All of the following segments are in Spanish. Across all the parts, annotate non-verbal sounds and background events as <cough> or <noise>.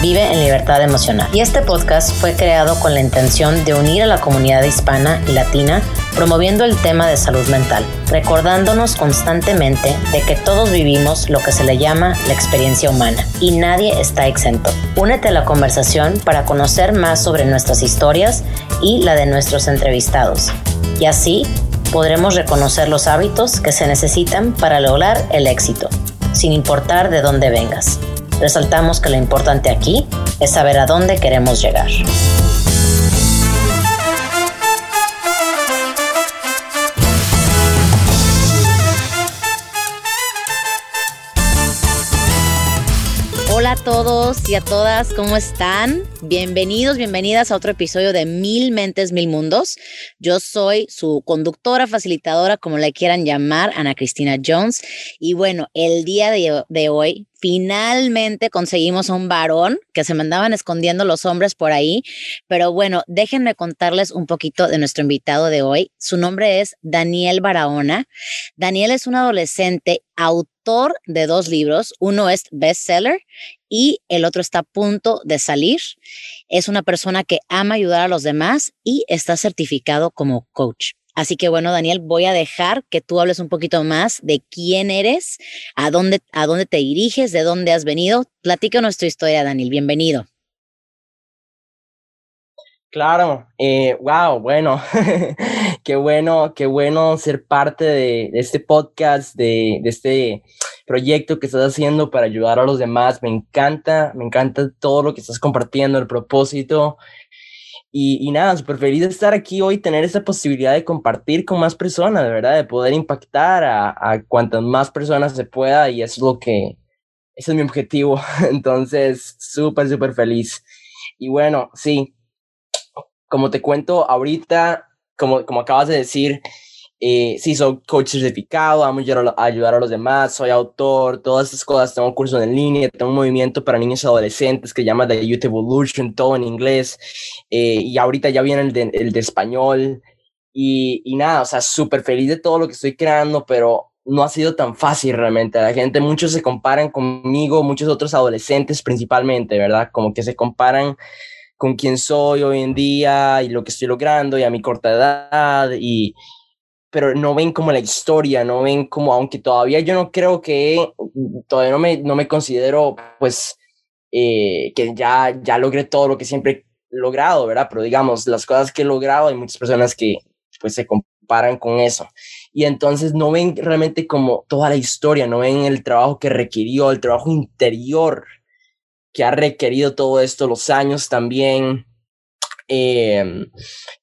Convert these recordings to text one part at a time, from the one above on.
vive en libertad emocional. Y este podcast fue creado con la intención de unir a la comunidad hispana y latina promoviendo el tema de salud mental, recordándonos constantemente de que todos vivimos lo que se le llama la experiencia humana y nadie está exento. Únete a la conversación para conocer más sobre nuestras historias y la de nuestros entrevistados. Y así podremos reconocer los hábitos que se necesitan para lograr el éxito, sin importar de dónde vengas. Resaltamos que lo importante aquí es saber a dónde queremos llegar. Hola a todos y a todas, ¿cómo están? Bienvenidos, bienvenidas a otro episodio de Mil Mentes, Mil Mundos. Yo soy su conductora, facilitadora, como la quieran llamar, Ana Cristina Jones. Y bueno, el día de, de hoy finalmente conseguimos a un varón que se mandaban escondiendo los hombres por ahí. Pero bueno, déjenme contarles un poquito de nuestro invitado de hoy. Su nombre es Daniel Barahona. Daniel es un adolescente autor de dos libros. Uno es bestseller y el otro está a punto de salir. Es una persona que ama ayudar a los demás y está certificado como coach. Así que bueno, Daniel, voy a dejar que tú hables un poquito más de quién eres, a dónde, a dónde te diriges, de dónde has venido. Platícanos tu historia, Daniel. Bienvenido. Claro, eh, wow, bueno, <laughs> qué bueno, qué bueno ser parte de, este podcast, de, de, este proyecto que estás haciendo para ayudar a los demás. Me encanta, me encanta todo lo que estás compartiendo, el propósito. Y, nada, súper feliz de estar aquí hoy, tener esa posibilidad de compartir con más personas, de verdad, de poder impactar a, a cuantas más personas se pueda y eso es lo que, ese es mi objetivo. <laughs> Entonces, súper, súper feliz. Y bueno, sí, como te cuento ahorita, como, como acabas de decir, eh, sí, soy coach certificado, amo a ayudar a los demás, soy autor, todas estas cosas, tengo un curso en línea, tengo un movimiento para niños y adolescentes que se llama The Youth Evolution, todo en inglés, eh, y ahorita ya viene el de, el de español, y, y, nada, o sea, súper feliz de todo lo que estoy creando, pero no ha sido tan fácil realmente. La gente, muchos se comparan conmigo, muchos otros adolescentes principalmente, ¿verdad? Como que se comparan con quién soy hoy en día y lo que estoy logrando y a mi corta edad y pero no ven como la historia, no ven como, aunque todavía yo no creo que, todavía no me, no me considero, pues, eh, que ya, ya logré todo lo que siempre he logrado, ¿verdad? Pero digamos, las cosas que he logrado, hay muchas personas que, pues, se comparan con eso. Y entonces no ven realmente como toda la historia, no ven el trabajo que requirió, el trabajo interior que ha requerido todo esto, los años también, Em,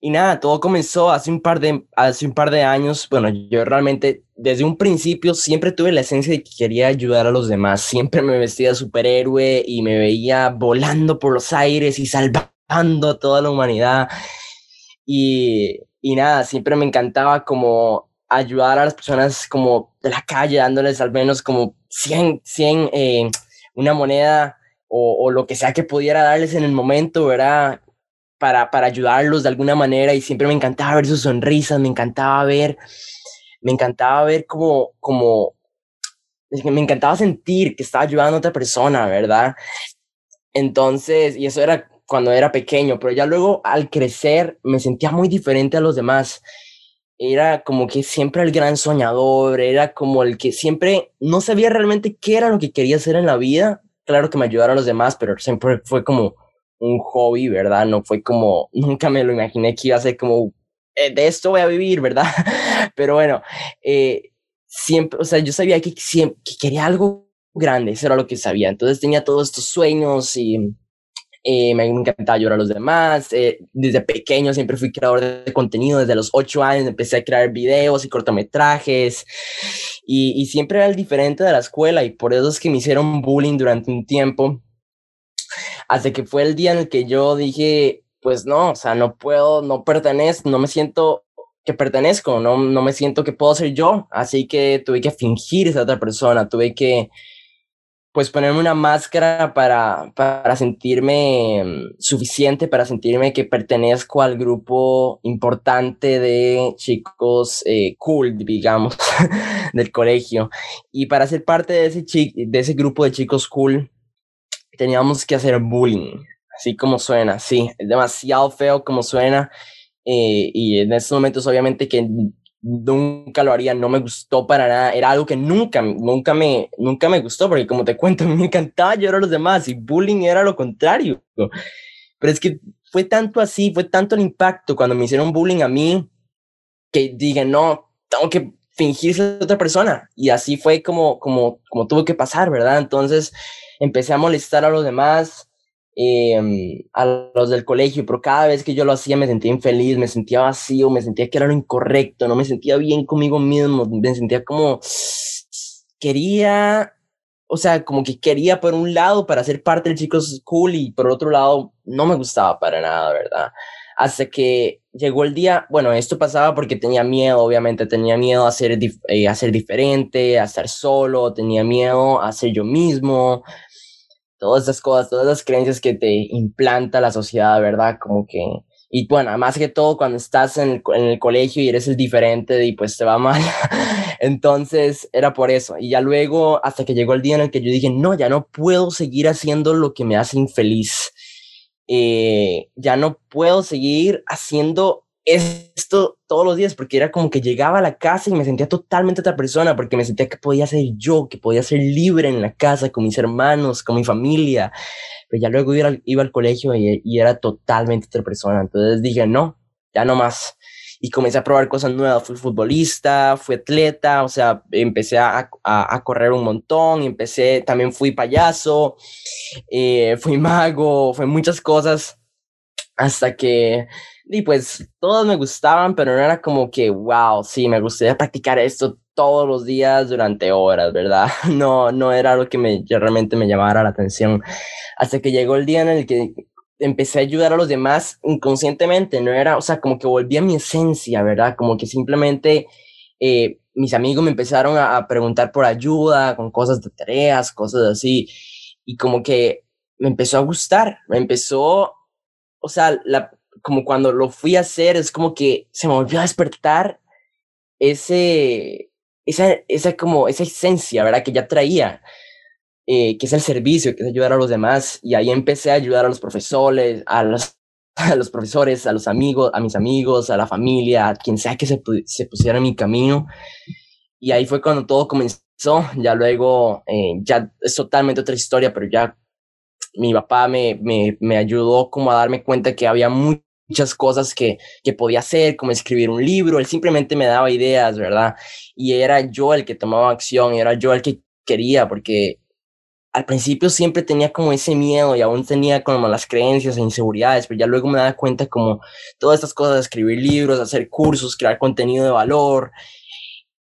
y nada, todo comenzó hace un, par de, hace un par de años. Bueno, yo realmente desde un principio siempre tuve la esencia de que quería ayudar a los demás. Siempre me vestía de superhéroe y me veía volando por los aires y salvando a toda la humanidad. Y, y nada, siempre me encantaba como ayudar a las personas como de la calle, dándoles al menos como 100, 100 eh, una moneda o, o, lo que sea que pudiera darles en el momento, ¿verdad? Para, para ayudarlos de alguna manera y siempre me encantaba ver sus sonrisas, me encantaba ver, me encantaba ver como, como, me encantaba sentir que estaba ayudando a otra persona, ¿verdad? Entonces, y eso era cuando era pequeño, pero ya luego al crecer me sentía muy diferente a los demás. Era como que siempre el gran soñador, era como el que siempre no sabía realmente qué era lo que quería hacer en la vida. Claro que me ayudara a los demás, pero siempre fue como un hobby, ¿verdad? No fue como, <laughs> nunca me lo imaginé que iba a ser como, eh, de esto voy a vivir, ¿verdad? <laughs> Pero bueno, eh, siempre, o sea, yo sabía que, siempre, que quería algo grande, eso era lo que sabía. Entonces tenía todos estos sueños y eh, me encantaba ayudar a los demás. desde pequeño siempre fui creador de contenido, desde los ocho años empecé a crear videos y cortometrajes y, y siempre era el diferente de la escuela y por eso es que me hicieron bullying durante un tiempo hasta que fue el día en el que yo dije, pues no, o sea, no puedo, no pertenezco, no me siento que pertenezco, no, no me siento que puedo ser yo, así que tuve que fingir esa otra persona, tuve que pues ponerme una máscara para, para sentirme mm, suficiente, para sentirme que pertenezco al grupo importante de chicos eh, cool, digamos, <laughs> del colegio. Y para ser parte de ese, de ese grupo de chicos cool, teníamos que hacer bullying, así como suena, sí, es demasiado feo como suena. Eh, y en estos momentos obviamente que nunca lo haría, no me gustó para nada, era algo que nunca, nunca me, nunca me gustó, porque como te <laughs> cuento, me encantaba llorar a los demás y bullying era lo contrario. Pero es que fue tanto así, fue tanto el impacto cuando me hicieron bullying a mí, que dije, no, tengo que fingirse otra persona. Y así fue como, como, como tuvo que pasar, ¿verdad? Entonces empecé a molestar a los demás, Em, a los del colegio, pero cada vez que yo lo hacía me sentía infeliz, me sentía vacío, me sentía que era lo incorrecto, no me sentía bien conmigo mismo, me sentía como quería, o sea, como que quería por un lado para ser parte del chico cool y por otro lado no me gustaba para nada, ¿verdad? Hasta que llegó el día, bueno, esto pasaba porque tenía miedo, obviamente, tenía miedo a ser, eh, a ser diferente, a estar solo, tenía miedo a ser yo mismo, todas esas cosas, todas las creencias que te implanta la sociedad, ¿verdad? Como que, y bueno, más que todo cuando estás en el, en el colegio y eres el diferente y pues te va mal. <laughs> Entonces era por eso. Y ya luego, hasta que llegó el día en el que yo dije, no, ya no puedo seguir haciendo lo que me hace infeliz. Eh, ya no puedo seguir haciendo esto todos los días porque era como que llegaba a la casa y me sentía totalmente otra persona porque me sentía que podía ser yo, que podía ser libre en la casa con mis hermanos, con mi familia. Pero ya luego iba al, iba al colegio y, y, era totalmente otra persona. Entonces dije, no, ya no más. Y comencé a probar cosas nuevas. Fui futbolista, fui atleta, o sea, empecé a, a, a correr un montón, empecé, también fui payaso, eh, fui <laughs> mago, fue muchas cosas hasta que y pues todos me gustaban, pero no era como que, wow, sí, me gustaría practicar esto todos los días durante horas, ¿verdad? <laughs> No, no era algo que me, realmente me llamara la atención. Hasta que llegó el día en el que empecé a ayudar a los demás inconscientemente, no era, o sea, como que volví a mi esencia, ¿verdad? Como que simplemente eh, mis amigos me empezaron a, a, preguntar por ayuda con cosas de tareas, cosas así, y como que me empezó a gustar, me empezó, o sea, la, como cuando lo fui a hacer, es como que se me volvió a despertar ese, esa, esa como, esa esencia, ¿verdad? Que ya traía, eh, que es el servicio, que es ayudar a los demás. Y ahí empecé a ayudar a los profesores, a los, <laughs> profesores, a los amigos, a mis amigos, a la familia, a quien sea que se, pusiera en mi camino. Y ahí fue cuando todo comenzó. Ya luego, eh, ya es totalmente otra historia, pero ya mi papá me, me, me ayudó como a darme cuenta que había muchas cosas que, que podía hacer, como escribir un libro, él simplemente me daba ideas, ¿verdad? Y era yo el que tomaba acción, era yo el que quería, porque al principio siempre tenía como ese miedo y aún tenía como las creencias e inseguridades, pero ya luego me daba cuenta como todas estas cosas, escribir libros, hacer cursos, crear contenido de valor,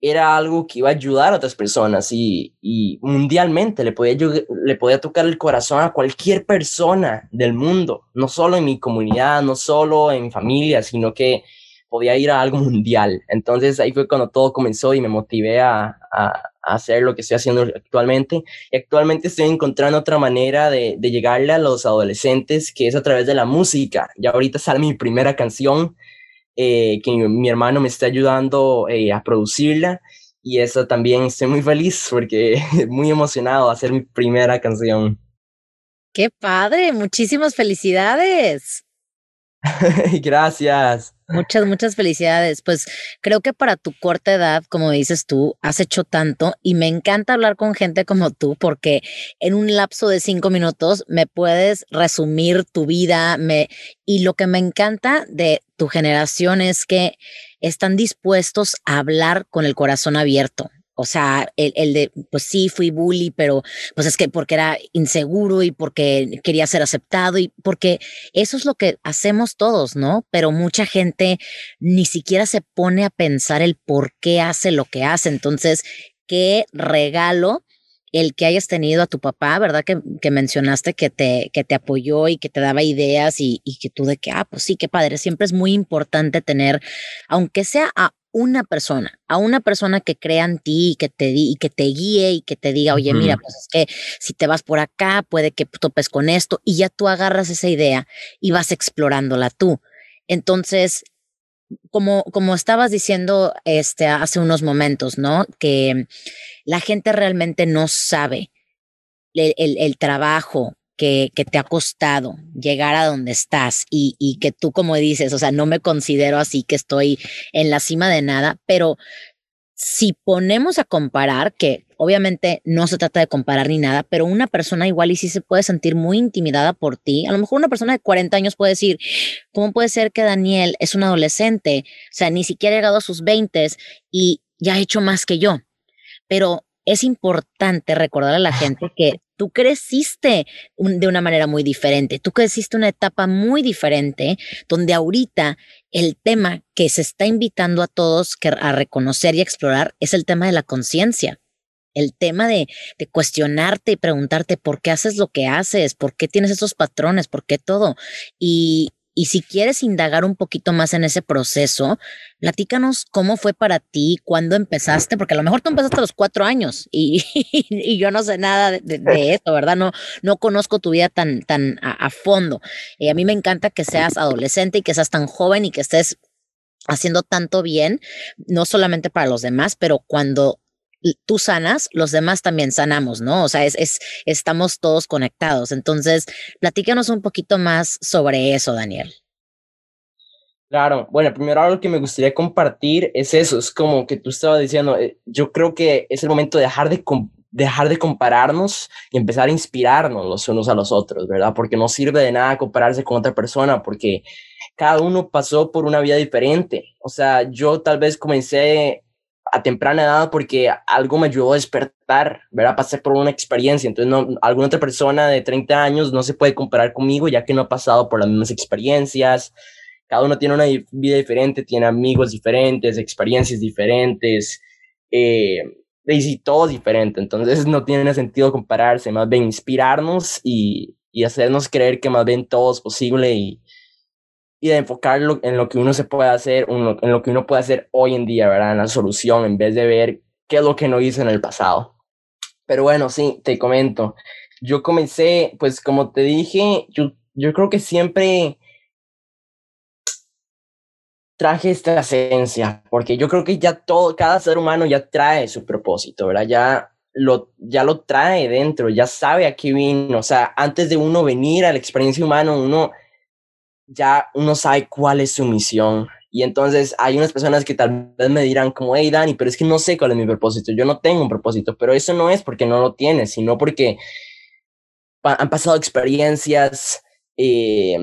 era algo que iba a ayudar a otras personas y, mundialmente le podía, le podía tocar el corazón a cualquier persona del mundo, no solo en mi comunidad, no solo en mi familia, sino que podía ir a algo <laughs> mundial. Entonces ahí fue cuando todo comenzó y me motivé a, a hacer lo que estoy haciendo actualmente. Y actualmente estoy encontrando otra manera de, de llegarle a los adolescentes, que es a través de la música. Ya ahorita sale mi primera canción eh, que mi hermano me está ayudando eh, a producirla y eso también estoy muy feliz porque <laughs> muy emocionado a hacer mi primera canción. Qué padre, muchísimas felicidades. <laughs> Gracias. Muchas, muchas felicidades. Pues creo que para tu corta edad, como dices tú, has hecho tanto y me encanta hablar con gente como tú porque en un lapso de cinco minutos me puedes resumir tu vida me, y lo que me encanta de tu generación es que están dispuestos a hablar con el corazón abierto. O sea, el, el, de, pues sí, fui bully, pero pues es que porque era inseguro y porque quería ser aceptado y porque eso es lo que hacemos todos, ¿no? Pero mucha gente ni siquiera se pone a pensar el por qué hace lo que hace. Entonces, qué regalo el que hayas tenido a tu papá, ¿verdad? Que, que mencionaste que te, que te apoyó y que te daba ideas y, y, que tú de que, ah, pues sí, qué padre. Siempre es muy importante tener, aunque sea a una persona, a una persona que crea en ti y que te, y que te guíe y que te diga, oye, mira, pues es que si te vas por acá, puede que topes con esto y ya tú agarras esa idea y vas explorándola tú. Entonces, como, como estabas diciendo este, hace unos momentos, ¿no? Que la gente realmente no sabe el, el trabajo que, te ha costado llegar a donde estás y, y que tú, como dices, o sea, no me considero así que estoy en la cima de nada, pero si ponemos a comparar, que obviamente no se trata de comparar ni nada, pero una persona igual y sí se puede sentir muy intimidada por ti. A lo mejor una persona de 40 años puede decir, ¿cómo puede ser que Daniel es un adolescente? O sea, ni siquiera ha llegado a sus 20 y ya ha hecho más que yo. Pero es importante recordar a la gente que tú creciste de una manera muy diferente, tú creciste una etapa muy diferente, donde ahorita el tema que se está invitando a todos a reconocer y explorar es el tema de la conciencia. El tema de, de, cuestionarte y preguntarte por qué haces lo que haces, por qué tienes esos patrones, por qué todo. Y, y si quieres indagar un poquito más en ese proceso, platícanos cómo fue para ti, cuándo empezaste, porque a lo mejor tú empezaste a los cuatro años y, <laughs> y yo no sé nada de, de, <laughs> esto, ¿verdad? No, no conozco tu vida tan, tan a, fondo. Y a mí me encanta que seas adolescente y que seas tan joven y que estés haciendo tanto bien, no solamente para los demás, pero cuando tú sanas, los demás también sanamos, ¿no? O sea, es, es, estamos todos conectados. Entonces, platícanos un poquito más sobre eso, Daniel. Claro, bueno, primero algo que me gustaría compartir es eso, es como que tú estabas diciendo, eh, yo creo que es el momento de dejar de, dejar de compararnos y empezar a inspirarnos los unos a los otros, ¿verdad? Porque no sirve de nada compararse con otra persona, porque cada uno pasó por una vida diferente. O sea, yo tal vez comencé a temprana edad porque algo me ayudó a despertar, ¿verdad? Pasé por una experiencia. Entonces, no, alguna otra persona de 30 años no se puede comparar conmigo ya que no ha pasado por las mismas experiencias. Cada uno tiene una vida diferente, tiene amigos diferentes, experiencias diferentes, eh, y todo diferente. Entonces, <laughs> no tiene sentido compararse, más bien inspirarnos y, y hacernos creer que más bien todo es posible y, y de enfocarlo en lo que uno se puede hacer, en lo que uno puede hacer hoy en día, ¿verdad? En la solución, en vez de ver qué es lo que no hizo en el pasado. Pero bueno, sí, te comento. Yo comencé, pues como te dije, yo, yo creo que siempre traje esta esencia, porque yo creo que ya todo, cada ser humano ya trae su propósito, ¿verdad? Ya lo, ya lo trae dentro, ya sabe a qué vino. O sea, antes de uno venir a la experiencia humana, uno ya uno sabe cuál es su misión. Y entonces hay unas personas que tal vez me dirán como, hey Dani, pero es que no sé cuál es mi propósito. Yo no tengo un propósito, pero eso no es porque no lo tienes, sino porque han pasado experiencias eh,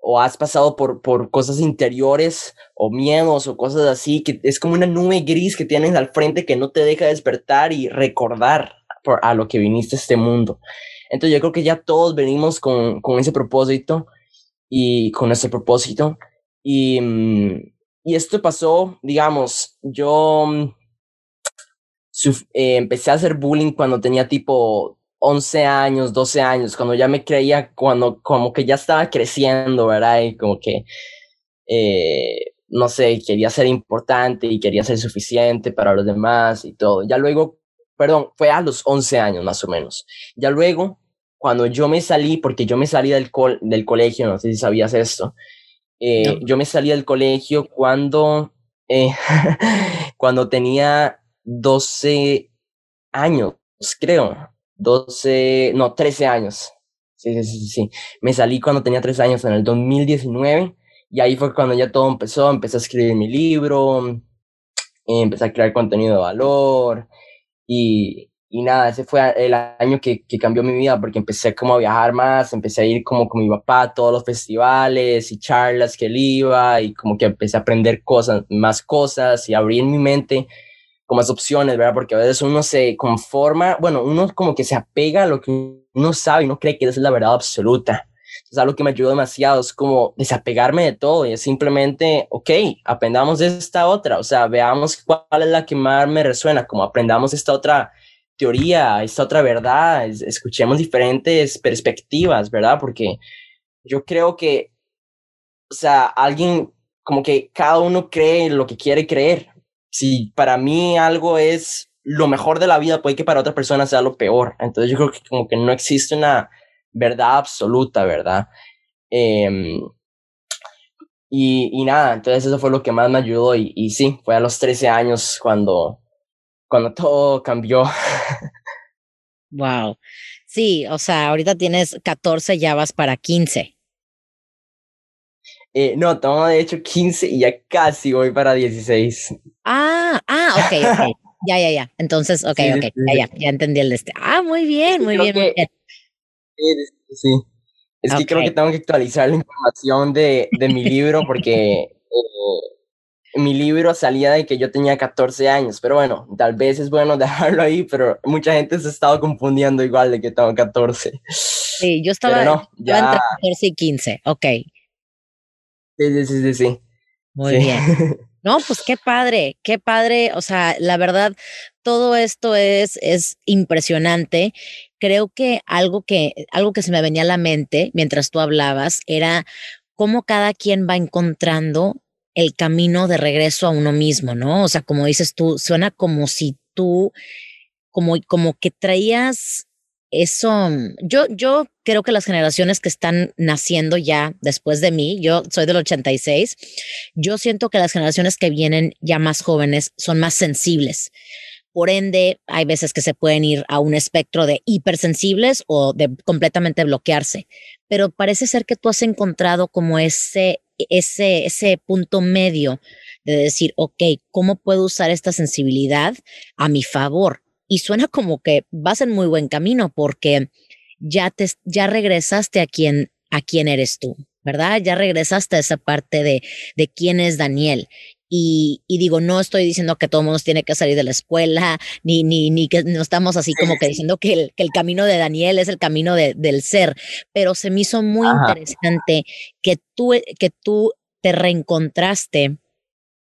o has pasado por, por cosas interiores o miedos o cosas así, que es como una nube gris que tienes al frente que no te deja despertar y recordar por, a lo que viniste a este mundo. Entonces yo creo que ya todos venimos con, con ese propósito y con ese propósito. Y, mm, y esto pasó, digamos, yo mm, eh, empecé a hacer bullying cuando tenía tipo 11 años, 12 años, cuando ya me creía, cuando como que ya estaba creciendo, ¿verdad? Y como que, eh, no sé, quería ser importante y quería ser suficiente para los demás y todo. Ya luego, perdón, fue a los 11 años más o menos. Ya luego cuando yo me salí, porque yo me salí del, del colegio, no sé si sabías esto, eh, yo me salí del colegio cuando, eh, <laughs> cuando tenía 12 años, creo, 12, no, 13 años. Sí, sí, sí, sí. Me salí cuando tenía 13 años, en el 2019, y ahí fue cuando ya todo empezó, empecé a escribir mi libro, empecé a crear contenido de valor, y, y nada, ese fue el año que, que, cambió mi vida porque empecé como a viajar más, empecé a ir como con mi papá a todos los festivales y charlas que él iba y como que empecé a aprender cosas, más cosas y abrir mi mente como más opciones, ¿verdad? Porque a veces uno se conforma, bueno, uno como que se apega a lo que uno sabe y no cree que esa es la verdad absoluta. Es algo que me ayudó demasiado, es como desapegarme de todo y es simplemente, ok, aprendamos esta otra, o sea, veamos cuál es la que más me resuena, como aprendamos esta otra teoría, esta otra verdad, escuchemos diferentes perspectivas, ¿verdad? Porque yo creo que, o sea, alguien, como que cada uno cree lo que quiere creer, si para mí algo es lo mejor de la vida, puede que para otra persona sea lo peor. Entonces yo creo que como que no existe una verdad absoluta, ¿verdad? Em, y, y, nada, entonces eso fue lo que más me ayudó y, y sí, fue a los 13 años cuando, cuando todo cambió. <laughs> Wow. Sí, o sea, ahorita tienes 14, ya vas para 15. Eh, no, tengo de hecho 15 y ya casi voy para 16. Ah, ah, ok, ok. <laughs> ya, ya, ya. Entonces, ok, ok, ya, ya, ya entendí el de este. Ah, muy bien, muy bien, muy bien. Sí, es que creo que tengo que actualizar la información de, de mi libro porque <laughs> eh, mi libro salía de que yo tenía 14 años, pero bueno, tal vez es bueno <laughs> dejarlo ahí, pero mucha gente se ha estado confundiendo igual de que tengo 14. Sí, yo estaba, no, ya... entre 14 y 15, ok. Sí, sí, sí, sí. Muy bien. <laughs> No, pues qué padre, qué padre. O sea, la verdad, todo esto es, es impresionante. Creo que algo que, algo que se me venía a la mente mientras tú hablabas era cómo cada quien va encontrando el camino de regreso a uno mismo, ¿no? O sea, como dices tú, suena como si tú, como, como que traías eso, yo, yo creo que las generaciones que están naciendo ya después de mí, yo soy del 86, yo siento que las generaciones que vienen ya más jóvenes son más sensibles. Por ende, hay veces que se pueden ir a un espectro de hipersensibles o de completamente bloquearse. Pero parece ser que tú has encontrado como ese, ese, ese punto medio de decir, ok, ¿cómo puedo usar esta sensibilidad a mi favor? y suena como que vas en muy buen camino porque ya te ya regresaste a quien a quién eres tú, ¿verdad? Ya regresaste a esa parte de de quién es Daniel. Y, y, digo, no estoy diciendo que todo el mundo tiene que salir de la escuela, ni, ni, ni que no estamos así como que diciendo que el, que el camino de Daniel es el camino de, del ser, pero se me hizo muy interesante que tú, que tú te reencontraste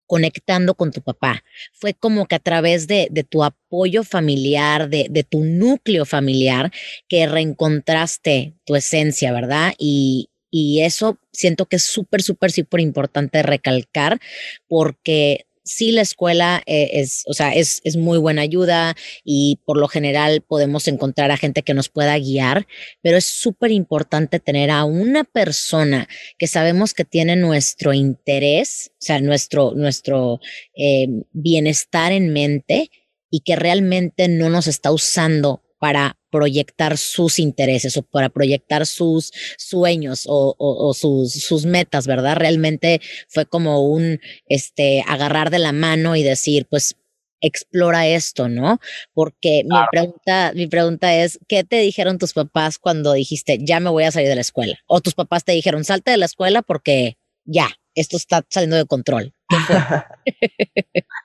conectando con tu papá. Fue como que a través de, de tu apoyo familiar, de, de, tu núcleo familiar, que reencontraste tu esencia, ¿verdad? Y, y eso siento que es súper, súper, súper importante recalcar porque sí la escuela eh, es, o sea, es, es muy buena ayuda y por lo general podemos encontrar a gente que nos pueda guiar, pero es súper importante tener a una persona que sabemos que tiene nuestro interés, o sea, nuestro, nuestro eh, bienestar en mente y que realmente no nos está usando para proyectar sus intereses o para proyectar sus sueños o, sus, sus, metas, ¿verdad? Realmente fue como un, este, agarrar de la mano y decir, pues, explora esto, ¿no? Porque mi pregunta, mi pregunta es, ¿qué te dijeron tus papás cuando dijiste, ya me voy a salir de la escuela? O tus papás te dijeron, salte de la escuela porque ya, esto está saliendo de control. <laughs>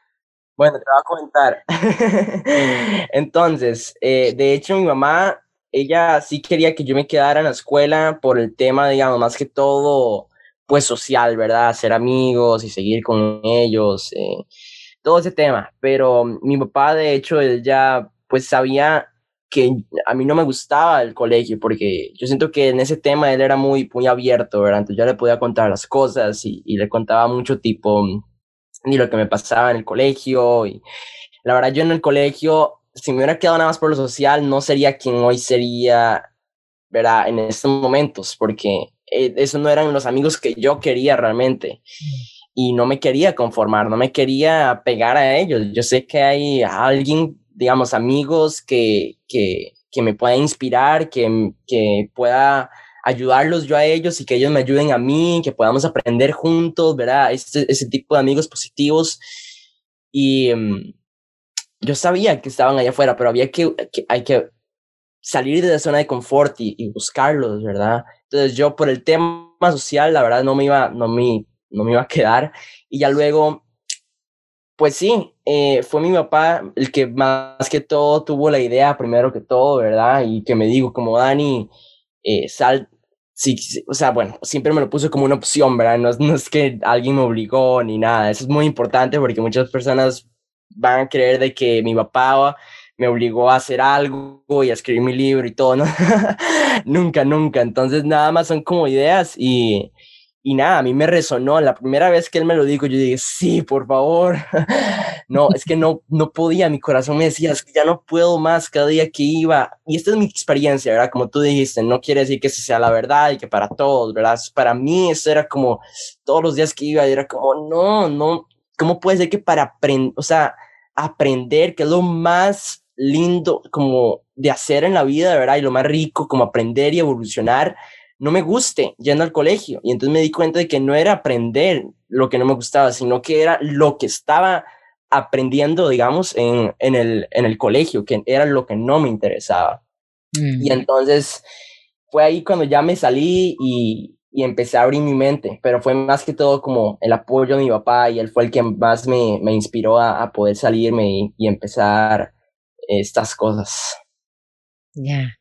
Bueno, te voy a comentar. <laughs> Entonces, eh, de hecho, mi mamá, ella sí quería que yo me quedara en la escuela por el tema, digamos, más que todo, pues social, ¿verdad? Hacer amigos y seguir con ellos, eh, todo ese tema. Pero mi papá, de hecho, él ya, pues sabía que a mí no me gustaba el colegio porque yo siento que en ese tema él era muy, muy abierto, ¿verdad? Entonces yo le podía contar las cosas y le contaba mucho tipo ni lo que me pasaba en el colegio. Y la verdad, yo en el colegio, si me hubiera quedado nada más por lo social, no sería quien hoy sería, ¿verdad? En estos momentos, porque eh, esos no eran los amigos que yo quería realmente. Y no me quería conformar, no me quería pegar a ellos. Yo sé que hay alguien, digamos, amigos que, que, que me pueda inspirar, que, que pueda ayudarlos yo a ellos y que ellos me ayuden a mí, que podamos aprender juntos, ¿verdad? Ese, ese tipo de amigos positivos. Y mm, yo sabía que estaban allá afuera, pero había que, hay que salir de la zona de confort y, buscarlos, ¿verdad? Entonces yo por el tema social, la verdad, no me iba, no me, no me iba a quedar. Y ya luego, pues sí, eh, fue mi papá el que más que todo tuvo la idea, primero que todo, ¿verdad? Y que me dijo, como Dani, eh, sal, sí, o sea, bueno, siempre me lo puso como una opción, ¿verdad? No, no, es que alguien me obligó ni nada. Eso es muy importante porque muchas personas van a creer de que mi papá me obligó a hacer algo y a escribir mi libro y todo, ¿no? <laughs> nunca, nunca. Entonces, nada más son como ideas y, y nada, a mí me resonó. La primera vez que él me lo dijo, yo dije, sí, por favor. <laughs> no, es que no, no podía, mi corazón me decía, es que ya no puedo más cada día que iba. Y esta es mi experiencia, ¿verdad? Como tú dijiste, no quiere decir que esa sea la verdad y que para todos, ¿verdad? Para mí eso era como todos los días que iba, era como, no, no, ¿cómo puede ser que para aprender, o sea, aprender, que es lo más lindo como de hacer en la vida, ¿verdad? Y lo más rico, como aprender y evolucionar, no me guste yendo al colegio. Y entonces me di cuenta de que no era aprender lo que no me gustaba, sino que era lo que estaba aprendiendo, digamos, en, en, el, en el colegio, que era lo que no me interesaba. Y entonces fue ahí cuando ya me salí y, y, empecé a abrir mi mente, pero fue más que todo como el apoyo de mi papá y él fue el que más me, me inspiró a, a, poder salirme y, y empezar estas cosas. Ya.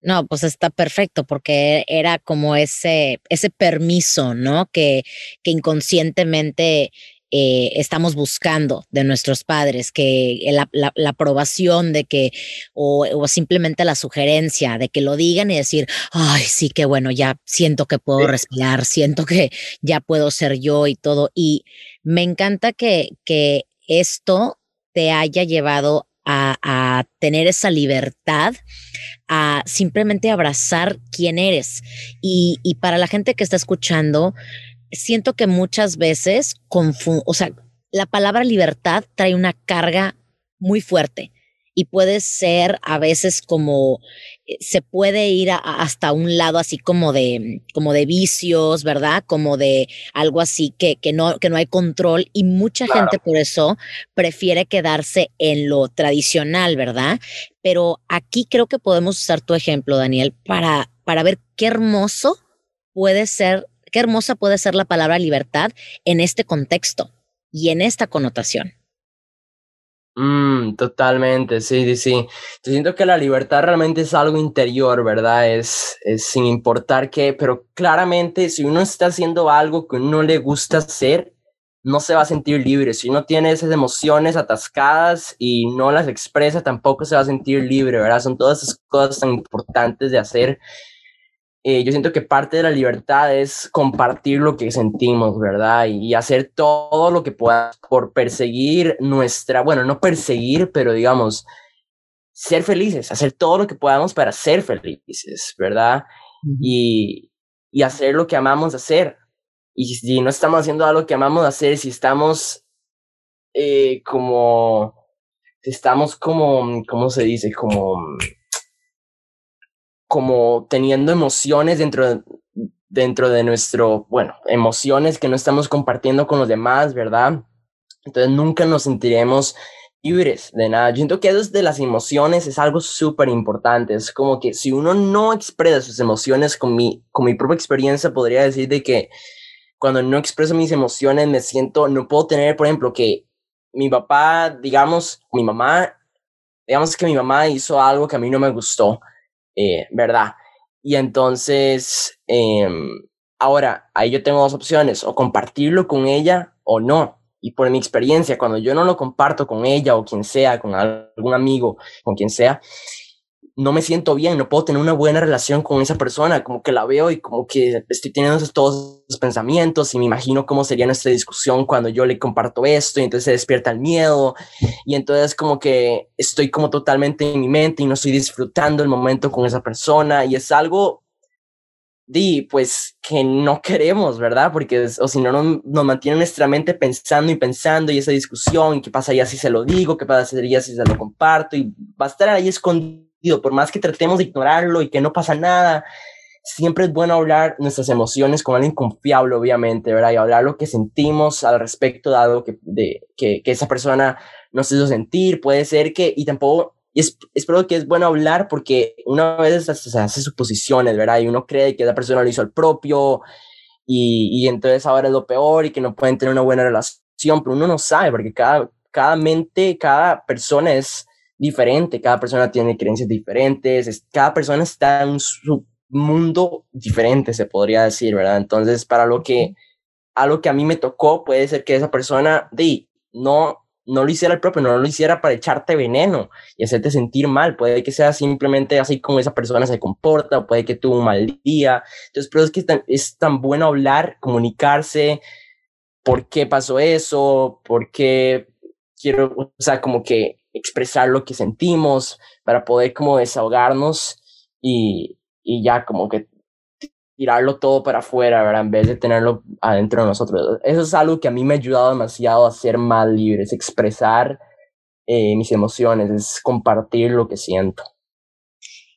No, pues está perfecto porque era como ese, ese permiso, ¿no? Que, que inconscientemente eh, estamos buscando de nuestros padres, que la, la, la aprobación de que, o, o, simplemente la sugerencia de que lo digan y decir, ay, sí, que bueno, ya siento que puedo respirar, siento que ya puedo ser yo y todo. Y me encanta que, que esto te haya llevado a, tener esa libertad, a simplemente abrazar quién eres. Y, y para la gente que está escuchando, siento que muchas veces, o sea, la palabra libertad trae una carga muy fuerte y puede ser a veces como se puede ir a, hasta un lado así como de como de vicios, ¿verdad? Como de algo así que, que no que no hay control y mucha claro. gente por eso prefiere quedarse en lo tradicional, ¿verdad? Pero aquí creo que podemos usar tu ejemplo, Daniel, para para ver qué hermoso puede ser, qué hermosa puede ser la palabra libertad en este contexto y en esta connotación. Mm, totalmente, sí, sí, sí. Yo siento que la libertad realmente es algo interior, ¿verdad? Es, es sin importar qué, pero claramente si uno está haciendo algo que uno le gusta hacer, no se va a sentir libre. Si uno tiene esas emociones atascadas y no las expresa, tampoco se va a sentir libre, ¿verdad? Son todas esas cosas tan importantes de hacer eh, yo siento que parte de la libertad es compartir lo que sentimos, ¿verdad? Y, y, hacer todo lo que puedas por perseguir nuestra, bueno, no perseguir, pero digamos, ser felices, hacer todo lo que podamos para ser felices, ¿verdad? Y, y hacer lo que amamos hacer. Y si no estamos haciendo algo que amamos hacer, si estamos eh, como, si estamos como, ¿cómo se dice? Como como teniendo emociones dentro de, dentro de nuestro, bueno, emociones que no estamos compartiendo con los demás, ¿verdad? Entonces nunca nos sentiremos libres de nada. Yo siento que eso de las emociones es algo súper importante. Es como que si uno no expresa sus emociones con mi, con mi propia experiencia, podría decir de que cuando no expreso mis emociones me siento, no puedo tener, por ejemplo, que mi papá, digamos, mi mamá, digamos que mi mamá hizo algo que a mí no me gustó eh, ¿verdad? Y entonces, eh, ahora, ahí yo tengo dos opciones, o compartirlo con ella o no. Y por mi experiencia, cuando yo no lo comparto con ella o quien sea, con algún amigo, con quien sea, no me siento bien, no puedo tener una buena relación con esa persona, como que la veo y como que estoy teniendo todos esos pensamientos y me imagino cómo sería nuestra discusión cuando yo le comparto esto y entonces se despierta el miedo y entonces como que estoy como totalmente en mi mente y no estoy disfrutando el momento con esa persona y es algo di, pues que no queremos, ¿verdad? Porque es, o si no nos mantiene nuestra mente pensando y pensando y esa discusión y qué pasaría si se lo digo, qué pasaría si se lo comparto y va a estar ahí escondido por más que tratemos de ignorarlo y que no pasa nada, siempre es bueno hablar nuestras emociones con alguien confiable, obviamente, ¿verdad? Y hablar lo que sentimos al respecto de algo que, de, que, que esa persona nos hizo sentir. Puede ser que, y tampoco, y es, espero que es bueno hablar porque una vez se hace suposiciones, ¿verdad? Y uno cree que esa persona lo hizo al propio y, y entonces ahora es lo peor y que no pueden tener una buena relación, pero uno no sabe porque cada, cada mente, cada persona es diferente, cada persona tiene creencias diferentes, cada persona está en su mundo diferente, se podría decir, ¿verdad? Entonces, para lo que, a lo que a mí me tocó, puede ser que esa persona, di, no, no lo hiciera el propio, no lo hiciera para echarte veneno y hacerte sentir mal. Puede que sea simplemente así como esa persona se comporta, o puede que tuvo un mal día. Entonces, pero es que es tan, es tan bueno hablar, comunicarse, por qué pasó eso, por qué quiero, o sea, como que expresar lo que sentimos para poder como desahogarnos y, y ya como que tirarlo todo para afuera, ¿verdad? En vez de tenerlo adentro de nosotros. Eso es algo que a mí me ha ayudado demasiado a ser más libre, es expresar eh, mis emociones, es compartir lo que siento.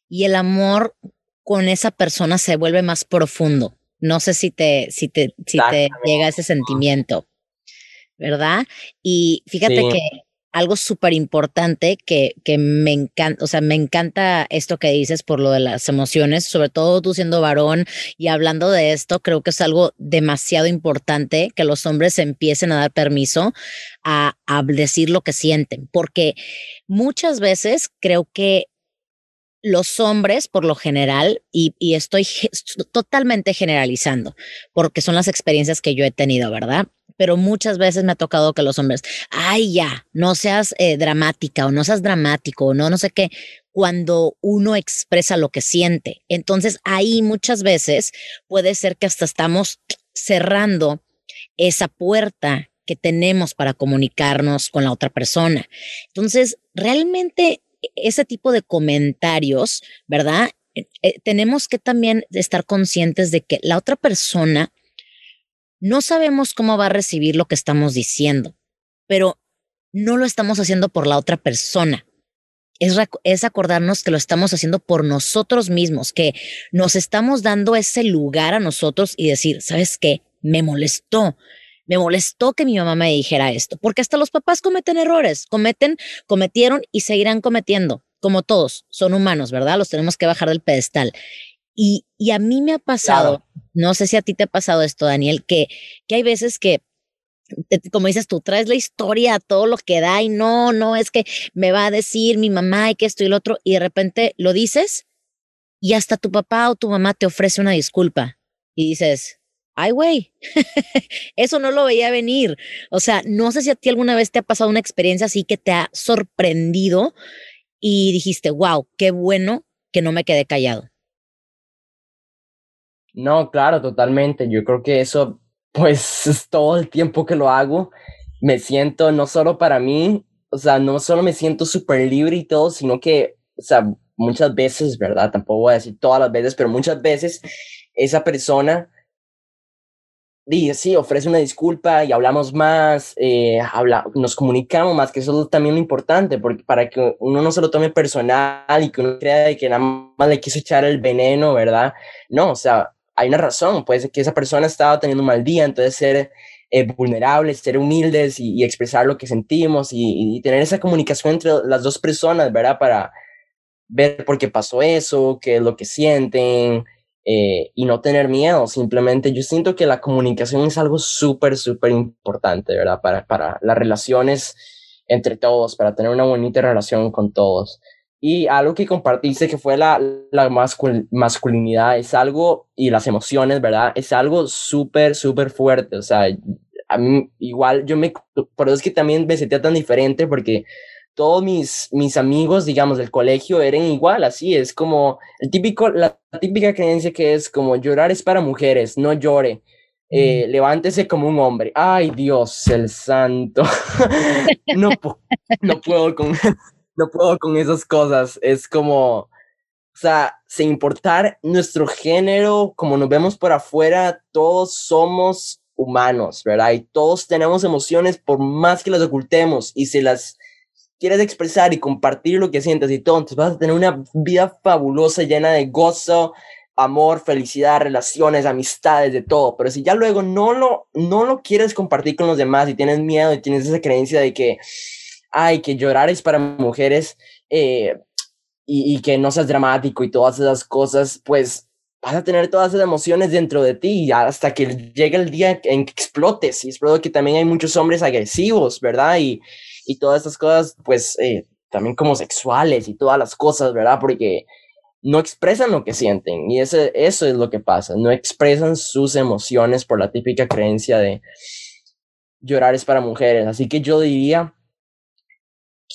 Y el amor con esa persona se vuelve más profundo. No sé si te, si te, si te llega ese sentimiento, ¿verdad? Y fíjate que algo súper importante que, que me encanta, o sea, me encanta esto que dices por lo de las emociones, sobre todo tú siendo varón y hablando de esto, creo que es algo demasiado importante que los hombres empiecen a dar permiso a, a decir lo que sienten, porque muchas veces creo que los hombres, por lo general, y, estoy totalmente generalizando, porque son las experiencias que yo he tenido, ¿verdad? pero muchas veces me ha tocado que los hombres, ay, ya, no seas eh, dramática o no seas dramático o no, no sé qué, cuando uno expresa lo que siente. Entonces ahí muchas veces puede ser que hasta estamos cerrando esa puerta que tenemos para comunicarnos con la otra persona. Entonces, realmente ese tipo de comentarios, ¿verdad? Eh, eh, tenemos que también estar conscientes de que la otra persona no sabemos cómo va a recibir lo que estamos diciendo, pero no lo estamos haciendo por la otra persona. Es, es, acordarnos que lo estamos haciendo por nosotros mismos, que nos estamos dando ese lugar a nosotros y decir, ¿sabes qué? Me molestó. Me molestó que mi mamá me dijera esto, porque hasta los papás cometen errores, cometen, cometieron y seguirán cometiendo, como todos, son humanos, ¿verdad? Los tenemos que bajar del pedestal. Y, y a mí me ha pasado, no sé si a ti te ha pasado esto, Daniel, que, que hay veces que como dices tú, traes la historia, todo lo que da y no, no, es que me va a decir mi mamá y que esto y lo otro, y de repente lo dices y hasta tu papá o tu mamá te ofrece una disculpa y dices, ay, güey, <laughs> eso no lo veía venir. O sea, no sé si a ti alguna vez te ha pasado una experiencia así que te ha sorprendido y dijiste, wow, qué bueno que no me quedé callado. No, claro, totalmente. Yo creo que eso, pues, <laughs> es todo el tiempo que lo hago. Me siento no solo para mí, o sea, no solo me siento súper libre y todo, sino que, o sea, muchas veces, ¿verdad? Tampoco voy a decir todas las veces, pero muchas veces esa persona dice, sí, ofrece una disculpa y hablamos más, eh, habla, nos comunicamos más, que eso es también lo importante, porque para que uno no se lo tome personal y que uno crea que nada más le quiso echar el veneno, ¿verdad? No, o sea, hay una razón, puede ser que esa persona estaba teniendo un mal día, entonces ser eh, vulnerables, ser humildes y, expresar lo que sentimos y, tener esa comunicación entre las dos personas, ¿verdad? Para ver por qué pasó eso, qué es lo que sienten eh, y no tener miedo, simplemente yo siento que la comunicación es algo súper, súper importante, ¿verdad? Para, para las relaciones entre todos, para tener una bonita relación con todos. Y algo que compartiste que fue la, la masculinidad, es algo, y las emociones, ¿verdad? Es algo súper, súper fuerte. O sea, a mí igual yo me, por eso es que también me sentía tan diferente porque todos mis, mis amigos, digamos, del colegio eran igual, así es como el típico, la típica creencia que es como llorar es para mujeres, no llore. Eh, levántese como un hombre. Ay, Dios, el santo. <laughs> no, no puedo con, <laughs> no puedo con esas cosas. Es como, o sea, sin importar nuestro género, como nos vemos por afuera, todos somos humanos, ¿verdad? Y todos tenemos emociones por más que las ocultemos y si las quieres expresar y compartir lo que sientes y todo, entonces vas a tener una vida fabulosa llena de gozo, amor, felicidad, relaciones, amistades, de todo. Pero si ya luego no lo, no lo quieres compartir con los demás y tienes miedo y tienes esa creencia de que ay, que llorar es para mujeres eh, y, que no seas dramático y todas esas cosas, pues vas a tener todas esas emociones dentro de ti hasta que llegue el día en que explotes. Y es que también hay muchos hombres agresivos, ¿verdad? Y, y todas esas cosas, pues eh, también como sexuales y todas las cosas, ¿verdad? Porque no expresan lo que sienten y eso, eso es lo que pasa, no expresan sus emociones por la típica creencia de llorar es para mujeres. Así que yo diría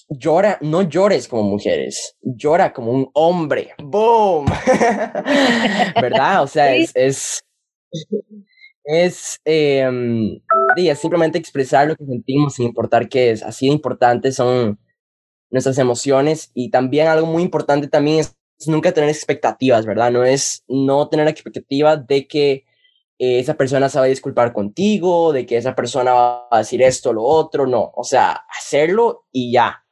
llora, no llores como mujeres, llora como un hombre. ¡Boom! <laughs> <laughs> ¿Verdad? O sea, es, es, es, es simplemente expresar lo que sentimos sin importar qué es. Así de importantes son nuestras emociones y también algo muy importante también es nunca tener expectativas, ¿verdad? No es no tener expectativa de que esa persona se va a disculpar contigo, de que esa persona va a decir esto, lo otro, no, o sea, hacerlo y ya,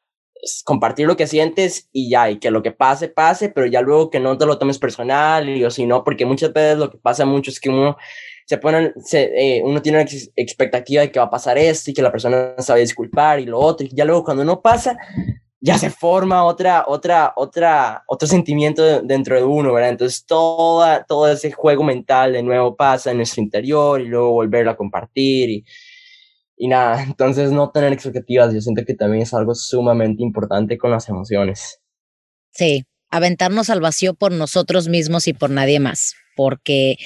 compartir lo que sientes y ya, y que lo que pase, pase, pero ya luego que no te lo tomes personal, y o si no, porque muchas veces lo que pasa mucho es que uno se pone, se, eh, uno tiene una expectativa de que va a pasar esto y que la persona a disculpar y lo otro, y ya luego cuando no pasa, ya se forma otra, otra, otra, otro sentimiento dentro de uno, ¿verdad? Entonces toda, todo ese juego mental de nuevo pasa en nuestro interior y luego volverlo a compartir y, y nada, <laughs> entonces no tener expectativas, yo siento que también es algo sumamente importante con las emociones. Sí, aventarnos al vacío por nosotros mismos y por nadie más porque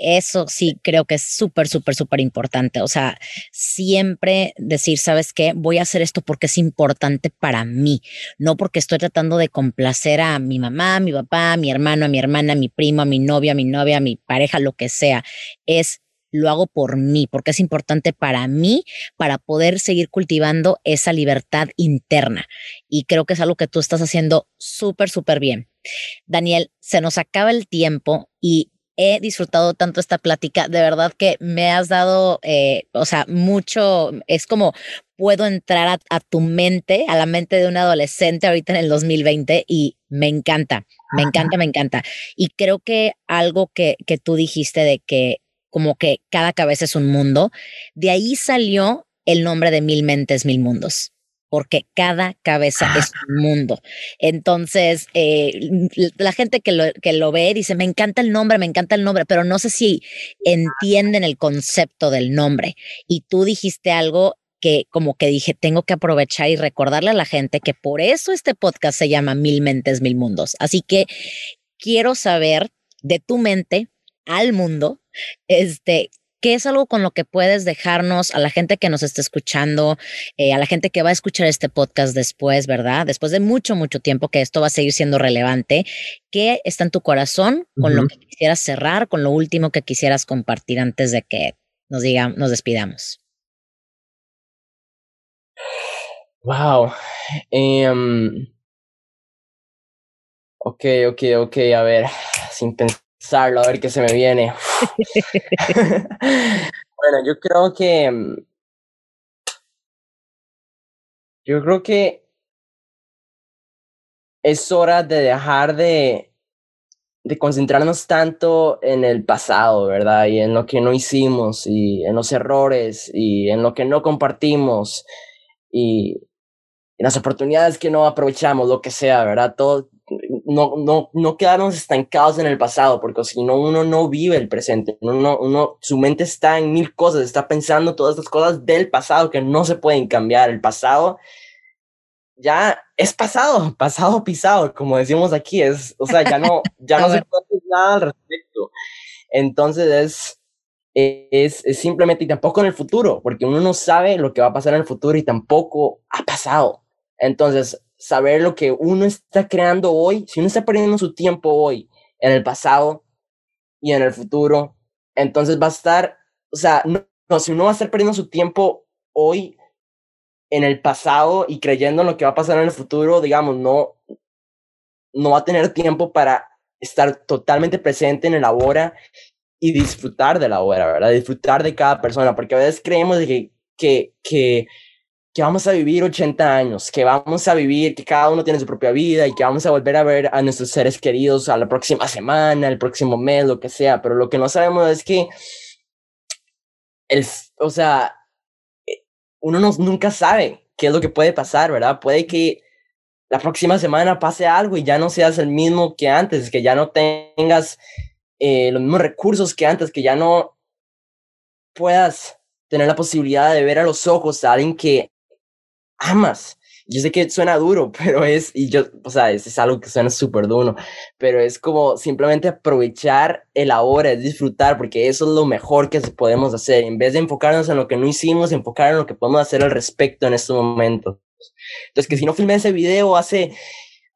eso sí creo que es súper, súper, súper importante. O sea, siempre decir, ¿sabes qué? Voy a hacer esto porque es importante para mí, no porque estoy tratando de complacer a mi mamá, a mi papá, a mi hermano, a mi hermana, a mi primo, a mi novia, a mi novia, a mi pareja, lo que sea. Es lo hago por mí, porque es importante para mí, para poder seguir cultivando esa libertad interna. Y creo que es algo que tú estás haciendo súper, súper bien. Daniel, se nos acaba el tiempo y he disfrutado tanto esta plática, de verdad que me has dado, eh, o sea, mucho, es como puedo entrar a, tu mente, a la mente de un adolescente ahorita en el 2020 y me encanta, me encanta, me encanta. Y creo que algo que, que tú dijiste de que como que cada cabeza es un mundo, de ahí salió el nombre de Mil Mentes, Mil Mundos porque cada cabeza es un mundo. Entonces, eh, la gente que lo, que lo ve dice, me encanta el nombre, me encanta el nombre, pero no sé si entienden el concepto del nombre. Y tú dijiste algo que como que dije, tengo que aprovechar y recordarle a la gente que por eso este podcast se llama Mil Mentes, Mil Mundos. Así que quiero saber de tu mente al mundo, este, ¿Qué es algo con lo que puedes dejarnos a la gente que nos está escuchando, eh, a la gente que va a escuchar este podcast después, ¿verdad? Después de mucho, mucho tiempo que esto va a seguir siendo relevante. ¿Qué está en tu corazón con lo que quisieras cerrar, con lo último que quisieras compartir antes de que nos, diga, nos despidamos? Wow. Em, ok, ok, ok, a ver, sin pensar a ver qué se me viene. <laughs> <laughs> bueno, yo creo que. Mm, yo creo que es hora de dejar de, de concentrarnos tanto en el pasado, ¿verdad? Y en lo que no hicimos, y en los errores, y en lo que no compartimos, y en las oportunidades que no aprovechamos, lo que sea, ¿verdad? Todo, no, no, no quedarnos estancados en el pasado, porque si no, uno no vive el presente, uno, uno, su mente está en mil cosas, está pensando todas estas cosas del pasado que no se pueden cambiar. El pasado ya es pasado, <laughs> pasado pisado, como decimos aquí, es, o sea, ya no, ya no se puede hacer nada al respecto. Entonces es, es, es simplemente, y tampoco en el futuro, porque uno no sabe lo que va a pasar en el futuro y tampoco ha pasado. Entonces, saber lo que uno está creando hoy, si uno está perdiendo su tiempo hoy en el pasado y en el futuro, entonces va a estar, o sea, no, si uno va a estar perdiendo su tiempo hoy en el pasado y creyendo en lo que va a pasar en el futuro, digamos, no, no va a tener tiempo para estar totalmente presente en el ahora y disfrutar de la hora, ¿verdad? Disfrutar de cada persona, porque a veces creemos que, que, que que vamos a vivir 80 años, que vamos a vivir, que cada uno tiene su propia vida y que vamos a volver a ver a nuestros seres queridos a la próxima semana, el próximo mes, lo que sea, pero lo que no sabemos es que, el, o sea, eh, uno no, nunca sabe qué es lo que puede pasar, ¿verdad? Puede que la próxima semana pase algo y ya no seas el mismo que antes, que ya no tengas eh, los mismos recursos que antes, que ya no puedas tener la posibilidad de ver a los ojos a alguien que amas yo sé que suena duro, <laughs> pero es, y yo, o sea, es, es algo que suena súper duro, pero es como simplemente aprovechar el ahora, es disfrutar, porque eso es lo mejor que podemos hacer. En vez de enfocarnos en lo que no hicimos, enfocar en lo que podemos hacer al respecto en estos momentos. Entonces, que si no filmé ese video hace,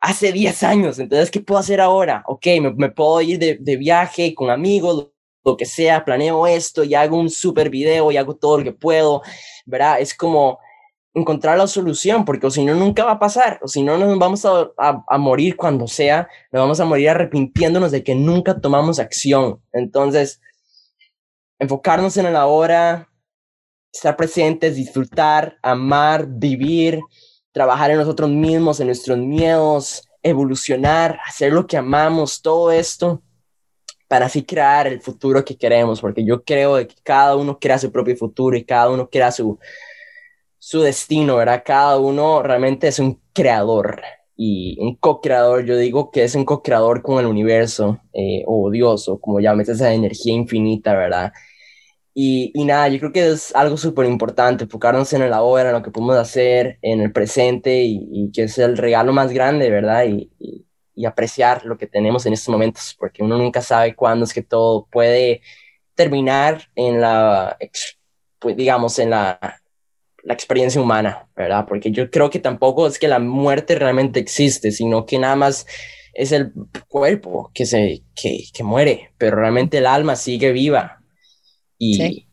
hace 10 años, entonces, ¿qué puedo hacer ahora? Ok, me, me puedo ir de, de viaje con amigos, lo que sea, planeo esto y hago un super video y hago todo lo que puedo, ¿verdad? Es como encontrar la solución, porque si no, nunca va a pasar, o si no, nos vamos a, a, morir cuando sea, nos vamos a morir arrepintiéndonos de que nunca tomamos acción. Entonces, enfocarnos en el ahora, estar presentes, disfrutar, amar, vivir, trabajar en nosotros mismos, en nuestros miedos, evolucionar, hacer lo que amamos, todo esto para así crear el futuro que queremos, porque yo creo que cada uno crea su propio futuro y cada uno crea su, su destino, ¿verdad? Cada uno realmente es un creador y un co-creador, yo digo que es un co-creador con el universo eh, o Dios o como llames esa energía infinita, ¿verdad? Y, y nada, yo creo que es algo súper importante, enfocarnos en el ahora, en lo que podemos hacer, en el presente y, que es el regalo más grande, ¿verdad? Y, y, apreciar lo que tenemos en estos momentos, porque uno nunca sabe cuándo es que todo puede terminar en la, pues, digamos, en la la experiencia humana, ¿verdad? Porque yo creo que tampoco es que la muerte realmente existe, sino que nada más es el cuerpo que se que, que muere, pero realmente el alma sigue viva. Y,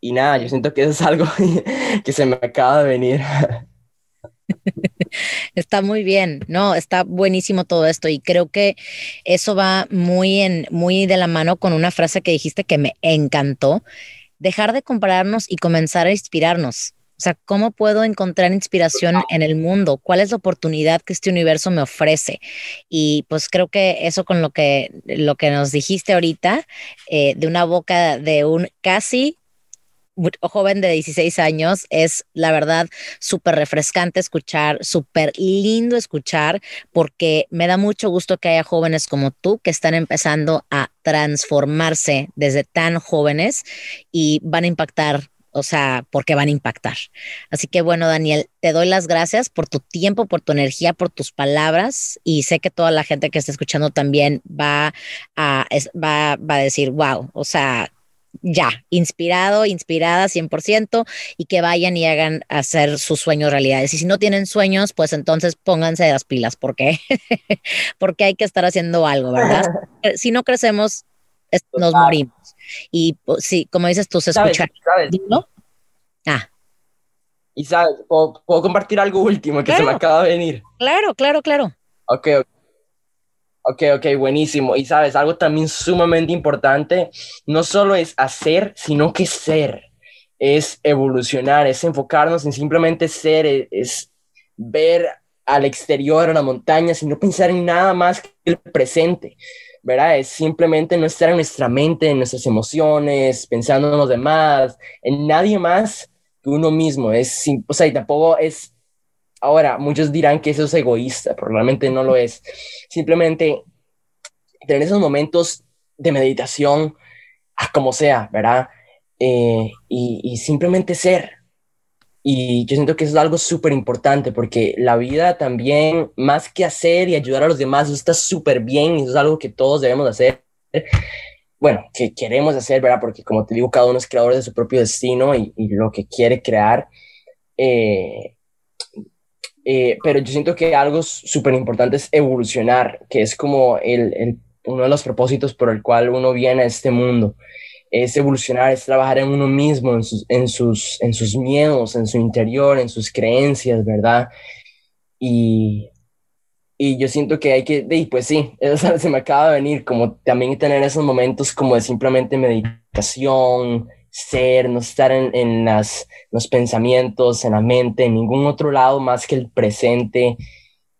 y nada, yo siento que eso es algo <laughs> que se me acaba de venir. <laughs> Está muy bien, no, está buenísimo todo esto y creo que eso va muy en muy de la mano con una frase que dijiste que me encantó, dejar de compararnos y comenzar a inspirarnos. O sea, ¿cómo puedo encontrar inspiración en el mundo? ¿Cuál es la oportunidad que este universo me ofrece? Y pues creo que eso con lo que, lo que nos dijiste ahorita, eh, de una boca de un casi joven de 16 años, es la verdad súper refrescante escuchar, súper lindo escuchar, porque me da mucho gusto que haya jóvenes como tú que están empezando a transformarse desde tan jóvenes y van a impactar o sea, porque van a impactar. Así que bueno, Daniel, te doy las gracias por tu tiempo, por tu energía, por tus palabras y sé que toda la gente que está escuchando también va a, va, va a decir, wow, o sea, ya, inspirado, inspirada 100% y que vayan y hagan hacer sus sueños realidades. Y si no tienen sueños, pues entonces pónganse las pilas, ¿por qué? <laughs> porque hay que estar haciendo algo, ¿verdad? <laughs> si no crecemos, nos morimos. Y pues, sí, como dices tú, se escucha. ¿No? Ah. Y sabes, ¿puedo, compartir algo último que se me acaba de venir. Claro, claro, claro. Ok, ok, ok, buenísimo. Y sabes, algo también sumamente importante, no solo es hacer, sino que ser. Es evolucionar, es enfocarnos en simplemente ser, es, es ver al exterior, a la montaña, sin no pensar en nada más que el presente. ¿Verdad? Es simplemente no estar en nuestra mente, en nuestras emociones, pensando en los demás, en nadie más que uno mismo. Es, o sea, y tampoco es, ahora, muchos dirán que eso es egoísta, pero realmente no lo es. Simplemente tener esos momentos de meditación, como sea, ¿verdad? Eh, y, y simplemente ser, y yo siento que eso es algo súper importante porque la vida también, más que hacer y ayudar a los demás, eso está súper bien y eso es algo que todos debemos hacer. Bueno, que queremos hacer, ¿verdad? Porque como te digo, cada uno es creador de su propio destino y, lo que quiere crear. Eh, eh, pero yo siento que algo súper importante es evolucionar, que es como el, el, uno de los propósitos por el cual uno viene a este mundo es evolucionar, es trabajar en uno mismo, en sus, en sus, en sus miedos, en su interior, en sus creencias, ¿verdad? Y, y yo siento que hay que, y pues sí, <laughs> eso se me acaba de venir, como también tener esos momentos como de simplemente meditación, ser, no estar en, en las, los pensamientos, en la mente, en ningún otro lado más que el presente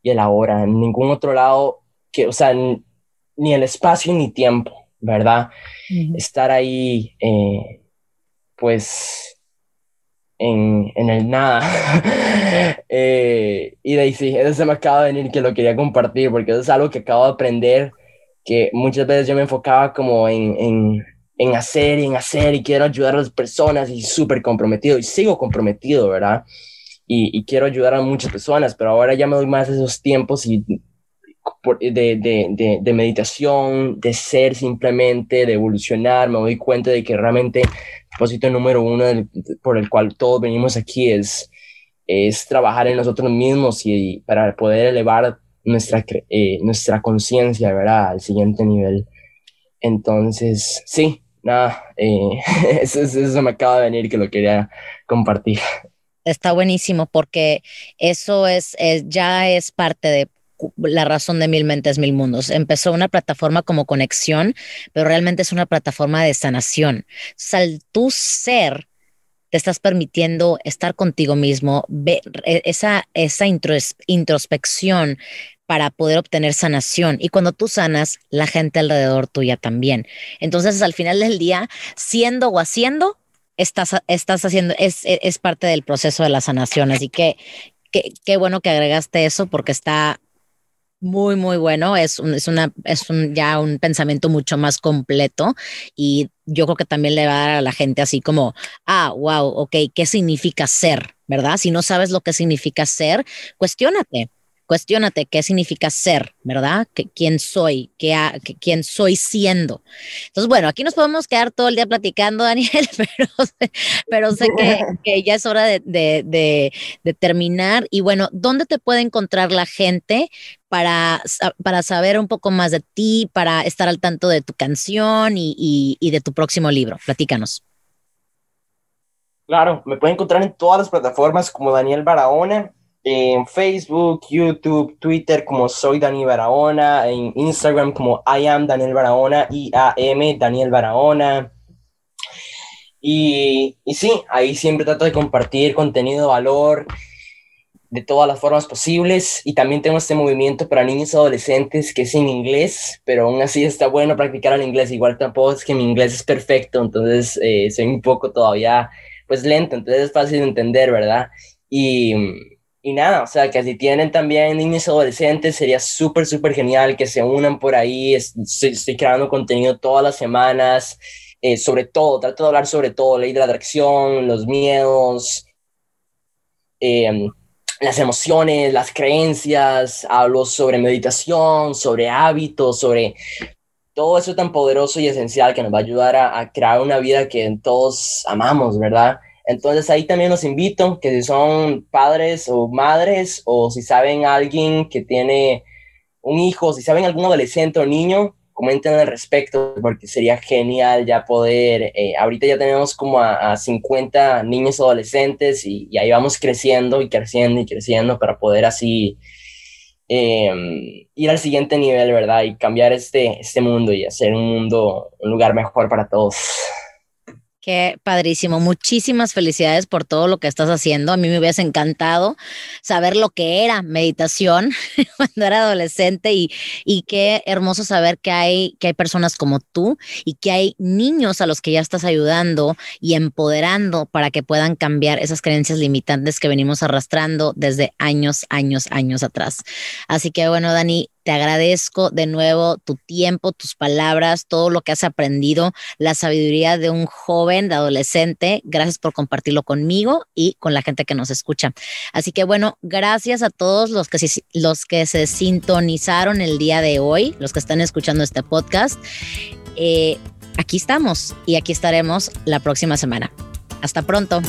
y el ahora, en ningún otro lado que, o sea, ni el espacio ni tiempo, ¿verdad? Estar ahí, eh, pues, en, en, el nada. <laughs> Eh, y de ahí sí, eso se me acaba de venir que lo quería compartir, porque eso es algo que acabo de aprender, que muchas veces yo me enfocaba como en, en, en hacer y en hacer y quiero ayudar a las personas y súper comprometido y sigo comprometido, ¿verdad? y, quiero ayudar a muchas personas, pero ahora ya me doy más esos tiempos y de, de, de, meditación, de ser simplemente, de evolucionar, me doy cuenta de que realmente el propósito número uno por el cual todos venimos aquí es, es trabajar en nosotros mismos y, para poder elevar nuestra, eh, nuestra conciencia, ¿verdad? Al siguiente nivel. Entonces, sí, nada, eh, <laughs> eso, eso me acaba de venir que lo quería compartir. Está buenísimo porque eso es, ya es parte de la razón de Mil Mentes, Mil Mundos. Empezó una plataforma como conexión, pero realmente es una plataforma de sanación. al tu ser, te estás permitiendo estar contigo mismo, ver e, esa, esa introspección para poder obtener sanación. Y cuando tú sanas, la gente alrededor tuya también. Entonces, al final del día, siendo o haciendo, estás, estás haciendo, es, es parte del proceso de la sanación. Así que qué bueno que agregaste eso porque está muy, muy bueno. Es, un, es, una, es un, ya un pensamiento mucho más completo y yo creo que también le va a dar a la gente así como, ah, wow, ok, ¿qué significa ser? ¿Verdad? Si no sabes lo que significa ser, cuestiónate Cuestiónate qué significa ser, ¿verdad? ¿Quién soy? ¿Qué, ¿Quién soy siendo? Entonces, bueno, aquí nos podemos quedar todo el día platicando, <laughs> Daniel, pero, pero sé que, <laughs> ya es hora de, de, terminar. Y bueno, ¿dónde te puede encontrar la gente para, para saber un poco más de ti, para estar al tanto de tu canción y, y de tu próximo libro? Platícanos. Claro, me pueden encontrar en todas las plataformas como Daniel Barahona en Facebook, YouTube, Twitter como soy Daniel Barahona, en Instagram como I am Daniel Barahona, I-A-M Daniel Barahona. Y, y sí, ahí siempre trato de compartir contenido valor de todas las formas posibles y también tengo este movimiento para niños y adolescentes que es en inglés, pero aún así está bueno practicar el inglés, igual tampoco es que mi inglés es perfecto, entonces eh, soy un poco todavía pues lento, entonces es fácil de entender, ¿verdad? Y, y nada, o sea, que si tienen también niños adolescentes, sería súper, súper genial que se unan por ahí. Estoy, creando contenido todas las semanas, eh, sobre todo, trato de hablar sobre todo, ley de la atracción, los miedos, em, las emociones, las creencias, hablo sobre meditación, sobre hábitos, sobre todo eso tan poderoso y esencial que nos va a ayudar a, a crear una vida que todos amamos, ¿verdad? Entonces ahí también los invito que si son padres o madres o si saben alguien que tiene un hijo, si saben algún adolescente o niño, comenten al respecto porque sería genial ya poder, eh, ahorita ya tenemos como a, 50 niños adolescentes y, ahí vamos creciendo y creciendo y creciendo para poder así em, ir al siguiente nivel, ¿verdad? Y cambiar este, este mundo y hacer un mundo, un lugar mejor para todos. Qué padrísimo. Muchísimas felicidades por todo lo que estás haciendo. A mí me hubiese encantado saber lo que era meditación <laughs> cuando era adolescente y, y qué hermoso saber que hay, que hay personas como tú y que hay niños a los que ya estás ayudando y empoderando para que puedan cambiar esas creencias limitantes que venimos arrastrando desde años, años, años atrás. Así que bueno, Dani, te agradezco de nuevo tu tiempo, tus palabras, todo lo que has aprendido, la sabiduría de un joven, de adolescente. Gracias por compartirlo conmigo y con la gente que nos escucha. Así que bueno, gracias a todos los que, los que se sintonizaron el día de hoy, los que están escuchando este podcast. Eh, aquí estamos y aquí estaremos la próxima semana. Hasta pronto.